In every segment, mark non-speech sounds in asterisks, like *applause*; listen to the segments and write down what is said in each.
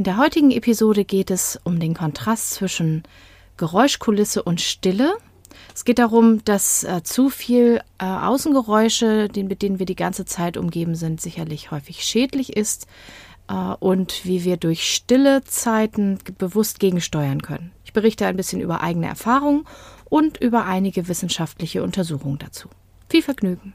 In der heutigen Episode geht es um den Kontrast zwischen Geräuschkulisse und Stille. Es geht darum, dass äh, zu viel äh, Außengeräusche, den, mit denen wir die ganze Zeit umgeben sind, sicherlich häufig schädlich ist äh, und wie wir durch stille Zeiten bewusst gegensteuern können. Ich berichte ein bisschen über eigene Erfahrungen und über einige wissenschaftliche Untersuchungen dazu. Viel Vergnügen!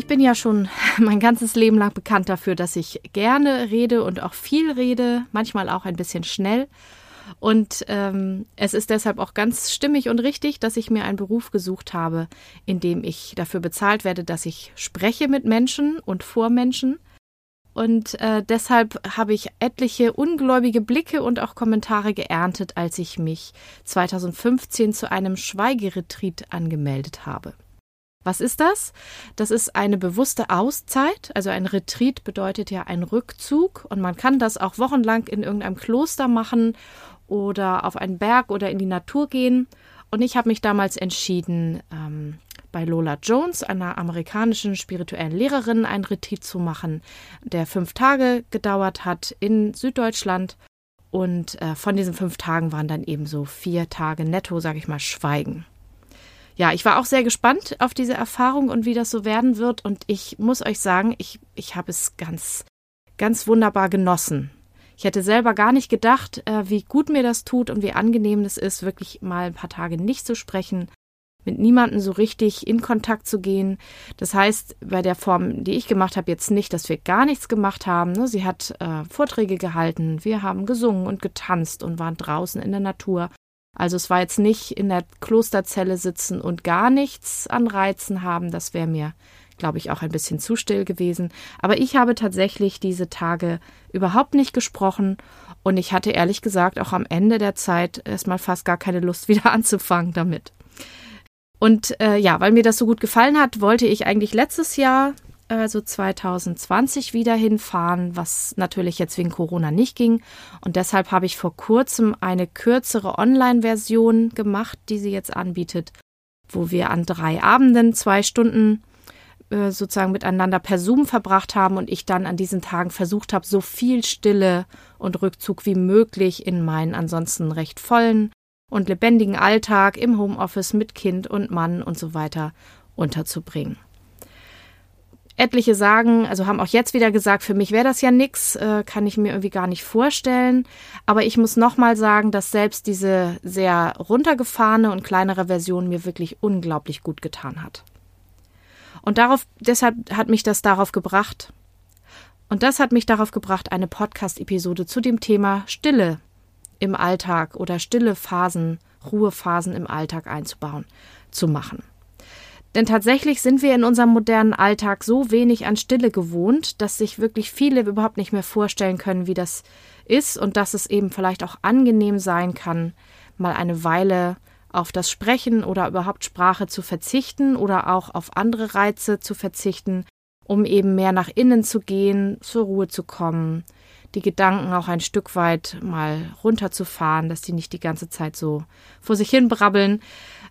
Ich bin ja schon *laughs* mein ganzes Leben lang bekannt dafür, dass ich gerne rede und auch viel rede, manchmal auch ein bisschen schnell. Und ähm, es ist deshalb auch ganz stimmig und richtig, dass ich mir einen Beruf gesucht habe, in dem ich dafür bezahlt werde, dass ich spreche mit Menschen und vor Menschen. Und äh, deshalb habe ich etliche ungläubige Blicke und auch Kommentare geerntet, als ich mich 2015 zu einem Schweigeretreat angemeldet habe. Was ist das? Das ist eine bewusste Auszeit. Also ein Retreat bedeutet ja ein Rückzug und man kann das auch wochenlang in irgendeinem Kloster machen oder auf einen Berg oder in die Natur gehen. Und ich habe mich damals entschieden, ähm, bei Lola Jones, einer amerikanischen spirituellen Lehrerin, ein Retreat zu machen, der fünf Tage gedauert hat in Süddeutschland. Und äh, von diesen fünf Tagen waren dann eben so vier Tage netto, sage ich mal, Schweigen ja, ich war auch sehr gespannt auf diese Erfahrung und wie das so werden wird. Und ich muss euch sagen, ich, ich habe es ganz, ganz wunderbar genossen. Ich hätte selber gar nicht gedacht, äh, wie gut mir das tut und wie angenehm es ist, wirklich mal ein paar Tage nicht zu sprechen, mit niemandem so richtig in Kontakt zu gehen. Das heißt, bei der Form, die ich gemacht habe, jetzt nicht, dass wir gar nichts gemacht haben. Ne? Sie hat äh, Vorträge gehalten, wir haben gesungen und getanzt und waren draußen in der Natur. Also es war jetzt nicht in der Klosterzelle sitzen und gar nichts an Reizen haben. Das wäre mir, glaube ich, auch ein bisschen zu still gewesen. Aber ich habe tatsächlich diese Tage überhaupt nicht gesprochen und ich hatte ehrlich gesagt auch am Ende der Zeit erstmal fast gar keine Lust *laughs* wieder anzufangen damit. Und äh, ja, weil mir das so gut gefallen hat, wollte ich eigentlich letztes Jahr also 2020 wieder hinfahren, was natürlich jetzt wegen Corona nicht ging. Und deshalb habe ich vor kurzem eine kürzere Online-Version gemacht, die sie jetzt anbietet, wo wir an drei Abenden zwei Stunden äh, sozusagen miteinander per Zoom verbracht haben und ich dann an diesen Tagen versucht habe, so viel Stille und Rückzug wie möglich in meinen ansonsten recht vollen und lebendigen Alltag im Homeoffice mit Kind und Mann und so weiter unterzubringen. Etliche sagen, also haben auch jetzt wieder gesagt, für mich wäre das ja nix, äh, kann ich mir irgendwie gar nicht vorstellen. Aber ich muss nochmal sagen, dass selbst diese sehr runtergefahrene und kleinere Version mir wirklich unglaublich gut getan hat. Und darauf, deshalb hat mich das darauf gebracht. Und das hat mich darauf gebracht, eine Podcast-Episode zu dem Thema Stille im Alltag oder stille Phasen, Ruhephasen im Alltag einzubauen, zu machen. Denn tatsächlich sind wir in unserem modernen Alltag so wenig an Stille gewohnt, dass sich wirklich viele überhaupt nicht mehr vorstellen können, wie das ist und dass es eben vielleicht auch angenehm sein kann, mal eine Weile auf das Sprechen oder überhaupt Sprache zu verzichten oder auch auf andere Reize zu verzichten, um eben mehr nach innen zu gehen, zur Ruhe zu kommen, die Gedanken auch ein Stück weit mal runterzufahren, dass die nicht die ganze Zeit so vor sich hin brabbeln.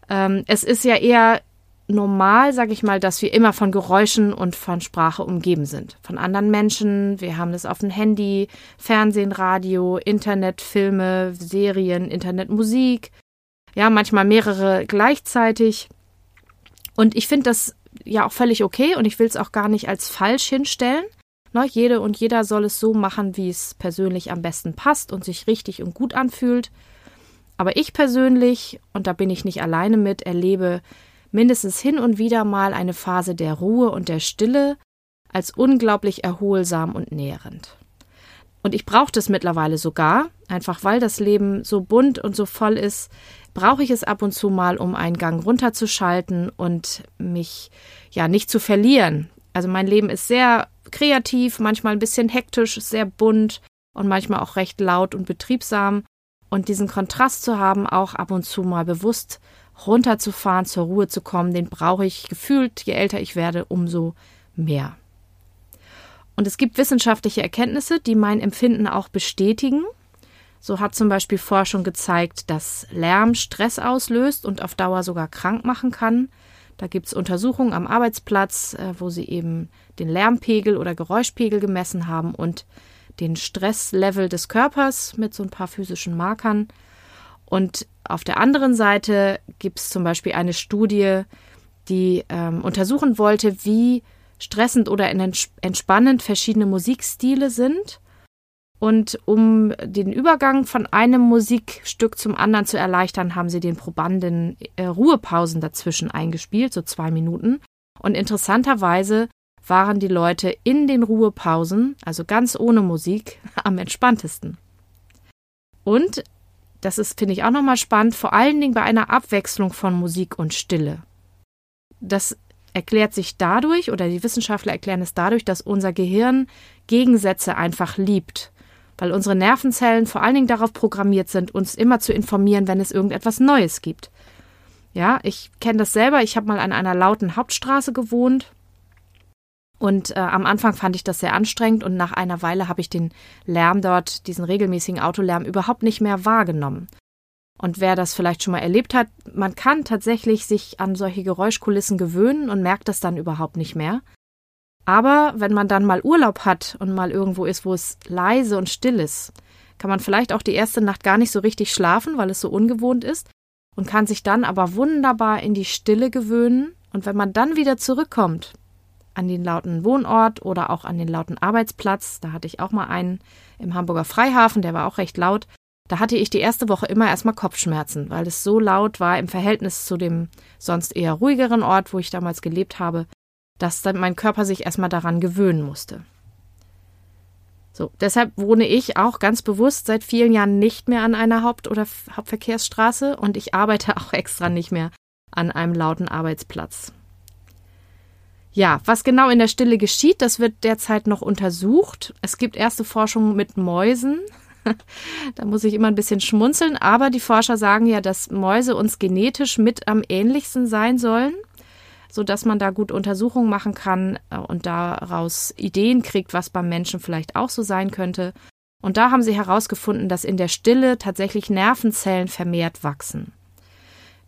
Ähm, es ist ja eher normal, sage ich mal, dass wir immer von Geräuschen und von Sprache umgeben sind. Von anderen Menschen. Wir haben das auf dem Handy, Fernsehen, Radio, Internet, Filme, Serien, Internetmusik. Ja, manchmal mehrere gleichzeitig. Und ich finde das ja auch völlig okay und ich will es auch gar nicht als falsch hinstellen. Ne, jede und jeder soll es so machen, wie es persönlich am besten passt und sich richtig und gut anfühlt. Aber ich persönlich, und da bin ich nicht alleine mit, erlebe mindestens hin und wieder mal eine Phase der Ruhe und der Stille als unglaublich erholsam und nährend. Und ich brauche das mittlerweile sogar, einfach weil das Leben so bunt und so voll ist, brauche ich es ab und zu mal, um einen Gang runterzuschalten und mich ja nicht zu verlieren. Also mein Leben ist sehr kreativ, manchmal ein bisschen hektisch, sehr bunt und manchmal auch recht laut und betriebsam. Und diesen Kontrast zu haben, auch ab und zu mal bewusst runterzufahren, zur Ruhe zu kommen, den brauche ich gefühlt, je älter ich werde, umso mehr. Und es gibt wissenschaftliche Erkenntnisse, die mein Empfinden auch bestätigen. So hat zum Beispiel Forschung gezeigt, dass Lärm Stress auslöst und auf Dauer sogar krank machen kann. Da gibt es Untersuchungen am Arbeitsplatz, äh, wo sie eben den Lärmpegel oder Geräuschpegel gemessen haben und den Stresslevel des Körpers mit so ein paar physischen Markern. Und auf der anderen Seite gibt es zum Beispiel eine Studie, die ähm, untersuchen wollte, wie stressend oder entspannend verschiedene Musikstile sind und um den Übergang von einem Musikstück zum anderen zu erleichtern, haben sie den Probanden äh, Ruhepausen dazwischen eingespielt, so zwei Minuten. Und interessanterweise waren die Leute in den Ruhepausen, also ganz ohne Musik, *laughs* am entspanntesten. Und, das ist, finde ich auch nochmal spannend, vor allen Dingen bei einer Abwechslung von Musik und Stille. Das erklärt sich dadurch, oder die Wissenschaftler erklären es dadurch, dass unser Gehirn Gegensätze einfach liebt weil unsere Nervenzellen vor allen Dingen darauf programmiert sind, uns immer zu informieren, wenn es irgendetwas Neues gibt. Ja, ich kenne das selber. Ich habe mal an einer lauten Hauptstraße gewohnt. Und äh, am Anfang fand ich das sehr anstrengend und nach einer Weile habe ich den Lärm dort, diesen regelmäßigen Autolärm, überhaupt nicht mehr wahrgenommen. Und wer das vielleicht schon mal erlebt hat, man kann tatsächlich sich an solche Geräuschkulissen gewöhnen und merkt das dann überhaupt nicht mehr. Aber wenn man dann mal Urlaub hat und mal irgendwo ist, wo es leise und still ist, kann man vielleicht auch die erste Nacht gar nicht so richtig schlafen, weil es so ungewohnt ist und kann sich dann aber wunderbar in die Stille gewöhnen. Und wenn man dann wieder zurückkommt an den lauten Wohnort oder auch an den lauten Arbeitsplatz, da hatte ich auch mal einen im Hamburger Freihafen, der war auch recht laut, da hatte ich die erste Woche immer erstmal Kopfschmerzen, weil es so laut war im Verhältnis zu dem sonst eher ruhigeren Ort, wo ich damals gelebt habe dass dann mein Körper sich erstmal daran gewöhnen musste. So, deshalb wohne ich auch ganz bewusst seit vielen Jahren nicht mehr an einer Haupt- oder Hauptverkehrsstraße und ich arbeite *laughs* auch extra nicht mehr an einem lauten Arbeitsplatz. Ja, was genau in der Stille geschieht, das wird derzeit noch untersucht. Es gibt erste Forschungen mit Mäusen. *laughs* da muss ich immer ein bisschen schmunzeln, aber die Forscher sagen ja, dass Mäuse uns genetisch mit am ähnlichsten sein sollen so dass man da gut Untersuchungen machen kann äh, und daraus Ideen kriegt, was beim Menschen vielleicht auch so sein könnte. Und da haben sie herausgefunden, dass in der Stille tatsächlich Nervenzellen vermehrt wachsen.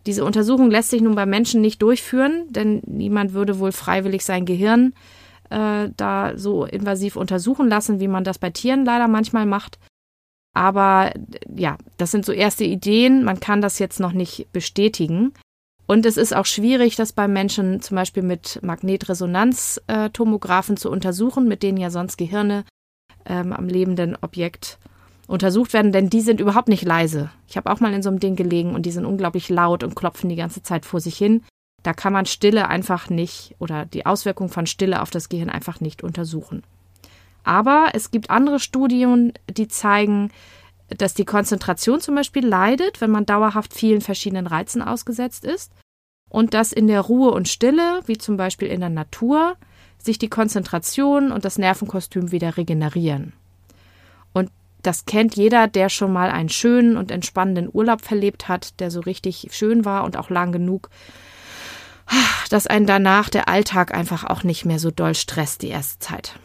Diese Untersuchung lässt sich nun bei Menschen nicht durchführen, denn niemand würde wohl freiwillig sein Gehirn äh, da so invasiv untersuchen lassen, wie man das bei Tieren leider manchmal macht. Aber ja, das sind so erste Ideen. Man kann das jetzt noch nicht bestätigen. Und es ist auch schwierig, das bei Menschen zum Beispiel mit Magnetresonanztomographen zu untersuchen, mit denen ja sonst Gehirne ähm, am lebenden Objekt untersucht werden, denn die sind überhaupt nicht leise. Ich habe auch mal in so einem Ding gelegen und die sind unglaublich laut und klopfen die ganze Zeit vor sich hin. Da kann man Stille einfach nicht oder die Auswirkung von Stille auf das Gehirn einfach nicht untersuchen. Aber es gibt andere Studien, die zeigen, dass die Konzentration zum Beispiel leidet, wenn man dauerhaft vielen verschiedenen Reizen ausgesetzt ist und dass in der Ruhe und Stille, wie zum Beispiel in der Natur, sich die Konzentration und das Nervenkostüm wieder regenerieren. Das kennt jeder, der schon mal einen schönen und entspannenden Urlaub verlebt hat, der so richtig schön war und auch lang genug, dass einen danach der Alltag einfach auch nicht mehr so doll stresst die erste Zeit.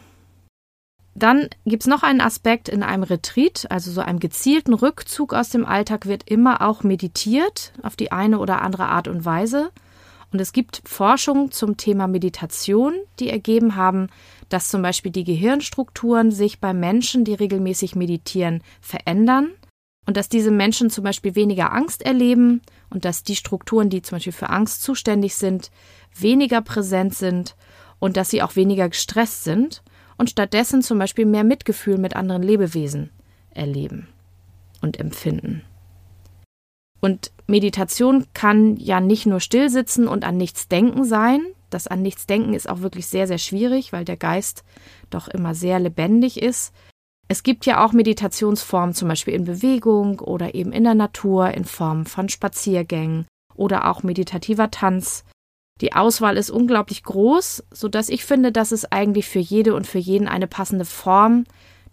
Dann gibt es noch einen Aspekt in einem Retreat, also so einem gezielten Rückzug aus dem Alltag wird immer auch meditiert auf die eine oder andere Art und Weise. Und es gibt Forschung zum Thema Meditation, die ergeben haben, dass zum Beispiel die Gehirnstrukturen sich bei Menschen, die regelmäßig meditieren, verändern und dass diese Menschen zum Beispiel weniger Angst erleben und dass die Strukturen, die zum Beispiel für Angst zuständig sind, weniger präsent sind und dass sie auch weniger gestresst sind und stattdessen zum Beispiel mehr Mitgefühl mit anderen Lebewesen erleben und empfinden. Und Meditation kann ja nicht nur stillsitzen und an nichts denken sein. Das an nichts denken ist auch wirklich sehr, sehr schwierig, weil der Geist doch immer sehr lebendig ist. Es gibt ja auch Meditationsformen, zum Beispiel in Bewegung oder eben in der Natur in Form von Spaziergängen oder auch meditativer Tanz Die Auswahl ist unglaublich groß, so dass ich finde, dass es eigentlich für jede und für jeden eine passende Form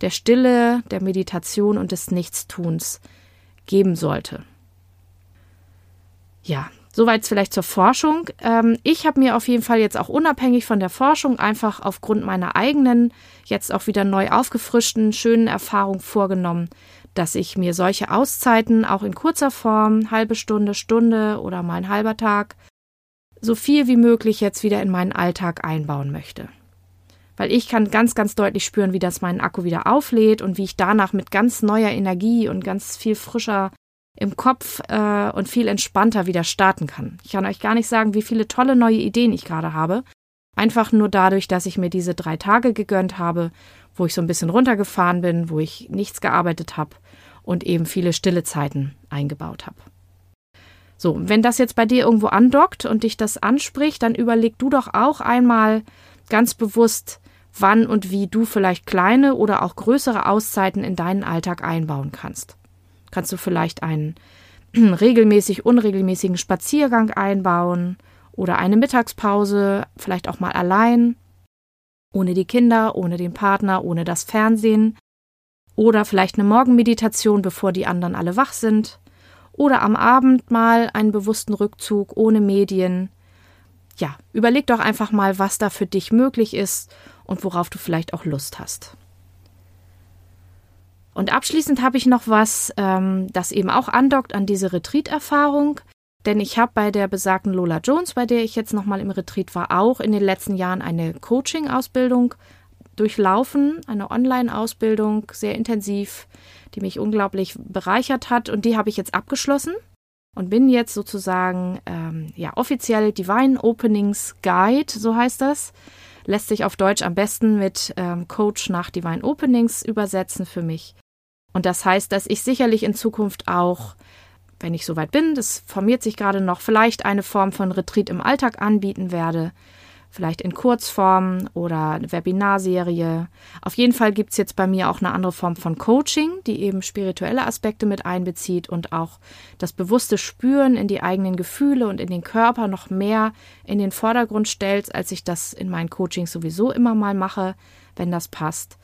der Stille, der Meditation und des Nichtstuns geben sollte. Ja, soweit vielleicht zur Forschung. Ähm, ich habe mir auf jeden Fall jetzt auch unabhängig von der Forschung einfach aufgrund meiner eigenen, jetzt auch wieder neu aufgefrischten, schönen Erfahrung vorgenommen, dass ich mir solche Auszeiten auch in kurzer Form, halbe Stunde, Stunde oder mal ein halber Tag, so viel wie möglich jetzt wieder in meinen Alltag einbauen möchte. Weil ich kann ganz, ganz deutlich spüren, wie das meinen Akku wieder auflädt und wie ich danach mit ganz neuer Energie und ganz viel frischer im Kopf äh, und viel entspannter wieder starten kann. Ich kann euch gar nicht sagen, wie viele tolle neue Ideen ich gerade habe. Einfach nur dadurch, dass ich mir diese drei Tage gegönnt habe, wo ich so ein bisschen runtergefahren bin, wo ich nichts gearbeitet habe und eben viele stille Zeiten eingebaut habe. So, wenn das jetzt bei dir irgendwo andockt und dich das anspricht, dann überleg du doch auch einmal ganz bewusst, wann und wie du vielleicht kleine oder auch größere Auszeiten in deinen Alltag einbauen kannst. Kannst du vielleicht einen *clears throat* regelmäßig unregelmäßigen Spaziergang einbauen oder eine Mittagspause, vielleicht auch mal allein, ohne die Kinder, ohne den Partner, ohne das Fernsehen oder vielleicht eine Morgenmeditation, bevor die anderen alle wach sind oder am Abend mal einen bewussten Rückzug ohne Medien. Ja, überleg doch einfach mal, was da für dich möglich ist und worauf du vielleicht auch Lust hast. Und abschließend habe ich noch was, ähm, das eben auch andockt an diese Retreat-Erfahrung. Denn ich habe bei der besagten Lola Jones, bei der ich jetzt nochmal im Retreat war, auch in den letzten Jahren eine Coaching-Ausbildung durchlaufen, eine Online-Ausbildung, sehr intensiv, die mich unglaublich bereichert hat und die habe ich jetzt abgeschlossen und bin jetzt sozusagen ähm, ja offiziell Divine Openings Guide, so heißt das. Lässt sich auf Deutsch am besten mit ähm, Coach nach Divine Openings übersetzen für mich. Und das heißt, dass ich sicherlich in Zukunft auch, wenn ich soweit bin, das formiert sich gerade noch, vielleicht eine Form von Retreat im Alltag anbieten werde, vielleicht in Kurzform oder eine Webinarserie. Auf jeden Fall gibt es jetzt bei mir auch eine andere Form von Coaching, die eben spirituelle Aspekte mit einbezieht und auch das bewusste Spüren in die eigenen Gefühle und in den Körper noch mehr in den Vordergrund stellt, als ich das in meinen Coachings sowieso immer mal mache, wenn das passt.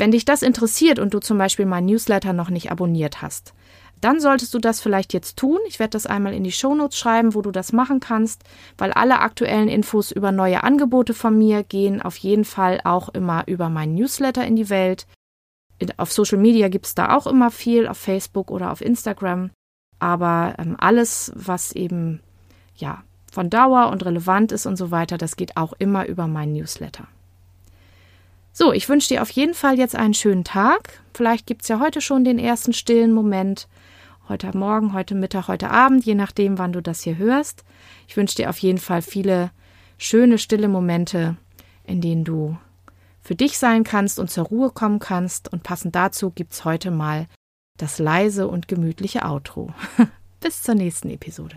Wenn dich das interessiert und du zum Beispiel meinen Newsletter noch nicht abonniert hast, dann solltest du das vielleicht jetzt tun. Ich werde das einmal in die Shownotes schreiben, wo du das machen kannst, weil alle aktuellen Infos über neue Angebote von mir gehen auf jeden Fall auch immer über meinen Newsletter in die Welt. Auf Social Media gibt es da auch immer viel, auf Facebook oder auf Instagram. Aber ähm, alles, was eben ja von Dauer und relevant ist und so weiter, das geht auch immer über meinen Newsletter. So, ich wünsche dir auf jeden Fall jetzt einen schönen Tag. Vielleicht gibt es ja heute schon den ersten stillen Moment heute Morgen, heute Mittag, heute Abend, je nachdem, wann du das hier hörst. Ich wünsche dir auf jeden Fall viele schöne, stille Momente, in denen du für dich sein kannst und zur Ruhe kommen kannst. Und passend dazu gibt es heute mal das leise und gemütliche Outro. *laughs* Bis zur nächsten Episode.